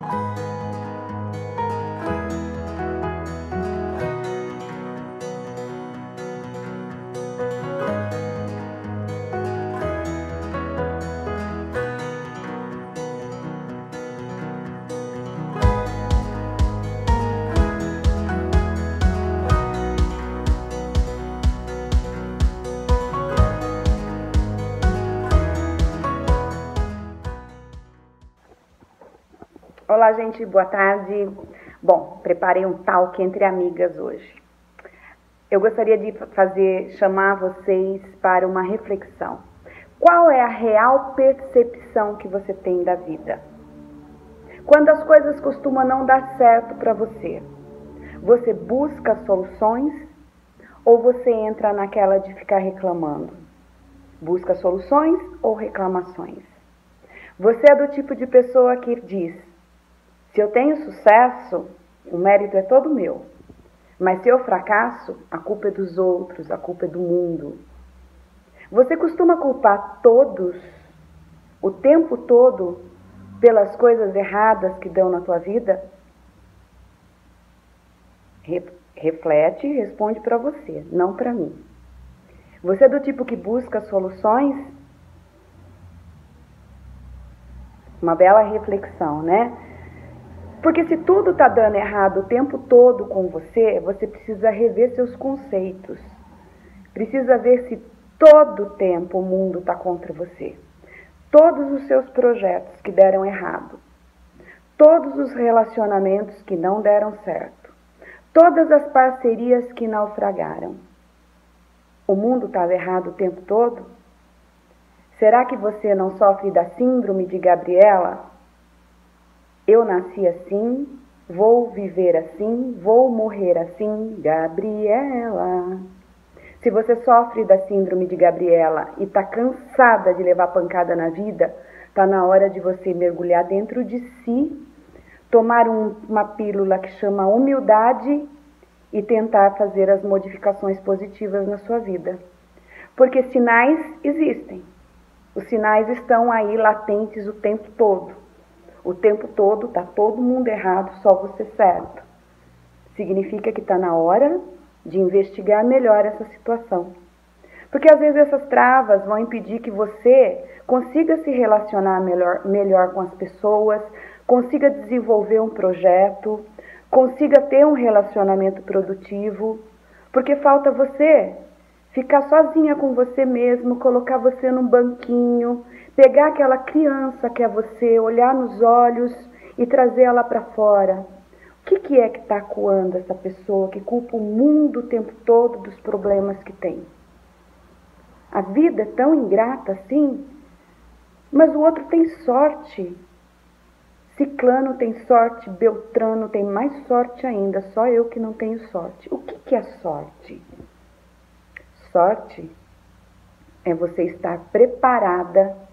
Música Olá, gente, boa tarde. Bom, preparei um talk entre amigas hoje. Eu gostaria de fazer chamar vocês para uma reflexão. Qual é a real percepção que você tem da vida? Quando as coisas costumam não dar certo para você, você busca soluções ou você entra naquela de ficar reclamando? Busca soluções ou reclamações? Você é do tipo de pessoa que diz: se eu tenho sucesso, o mérito é todo meu. Mas se eu fracasso, a culpa é dos outros, a culpa é do mundo. Você costuma culpar todos, o tempo todo, pelas coisas erradas que dão na tua vida? Reflete e responde para você, não para mim. Você é do tipo que busca soluções? Uma bela reflexão, né? Porque se tudo está dando errado o tempo todo com você, você precisa rever seus conceitos. Precisa ver se todo o tempo o mundo está contra você. Todos os seus projetos que deram errado. Todos os relacionamentos que não deram certo. Todas as parcerias que naufragaram. O mundo estava errado o tempo todo? Será que você não sofre da síndrome de Gabriela? Eu nasci assim, vou viver assim, vou morrer assim, Gabriela. Se você sofre da síndrome de Gabriela e está cansada de levar pancada na vida, está na hora de você mergulhar dentro de si, tomar um, uma pílula que chama humildade e tentar fazer as modificações positivas na sua vida. Porque sinais existem. Os sinais estão aí latentes o tempo todo. O tempo todo está todo mundo errado, só você certo. Significa que está na hora de investigar melhor essa situação. Porque às vezes essas travas vão impedir que você consiga se relacionar melhor, melhor com as pessoas, consiga desenvolver um projeto, consiga ter um relacionamento produtivo, porque falta você ficar sozinha com você mesmo, colocar você num banquinho pegar aquela criança que é você, olhar nos olhos e trazer ela para fora. O que, que é que está acuando essa pessoa que culpa o mundo o tempo todo dos problemas que tem? A vida é tão ingrata assim, mas o outro tem sorte. Ciclano tem sorte, Beltrano tem mais sorte ainda, só eu que não tenho sorte. O que, que é sorte? Sorte é você estar preparada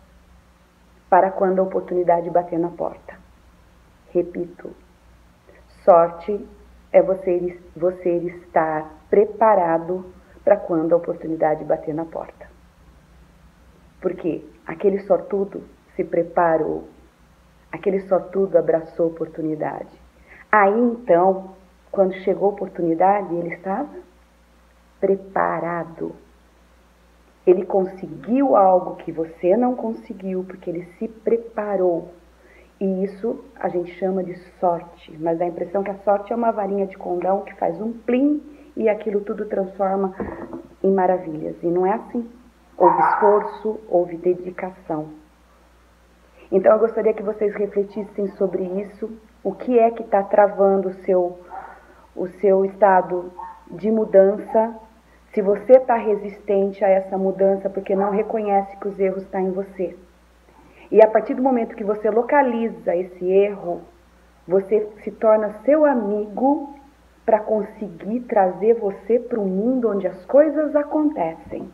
para quando a oportunidade bater na porta. Repito, sorte é você, você estar preparado para quando a oportunidade bater na porta. Porque aquele sortudo se preparou, aquele sortudo abraçou a oportunidade. Aí então, quando chegou a oportunidade, ele estava preparado. Ele conseguiu algo que você não conseguiu porque ele se preparou. E isso a gente chama de sorte, mas dá a impressão que a sorte é uma varinha de condão que faz um plim e aquilo tudo transforma em maravilhas. E não é assim. Houve esforço, houve dedicação. Então eu gostaria que vocês refletissem sobre isso. O que é que está travando o seu, o seu estado de mudança se você está resistente a essa mudança porque não reconhece que os erros estão tá em você. E a partir do momento que você localiza esse erro, você se torna seu amigo para conseguir trazer você para um mundo onde as coisas acontecem,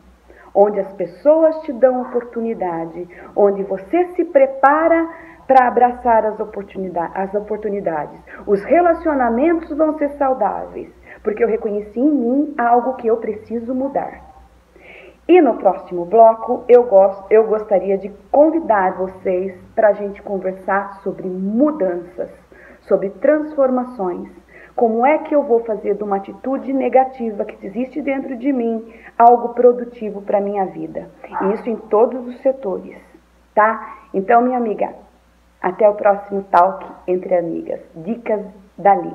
onde as pessoas te dão oportunidade, onde você se prepara para abraçar as, oportunidades, as oportunidades. Os relacionamentos vão ser saudáveis porque eu reconheci em mim algo que eu preciso mudar. E no próximo bloco eu, eu gostaria de convidar vocês para a gente conversar sobre mudanças, sobre transformações. Como é que eu vou fazer de uma atitude negativa que existe dentro de mim algo produtivo para a minha vida? E isso em todos os setores, tá? Então, minha amiga, até o próximo talk entre amigas. Dicas dali.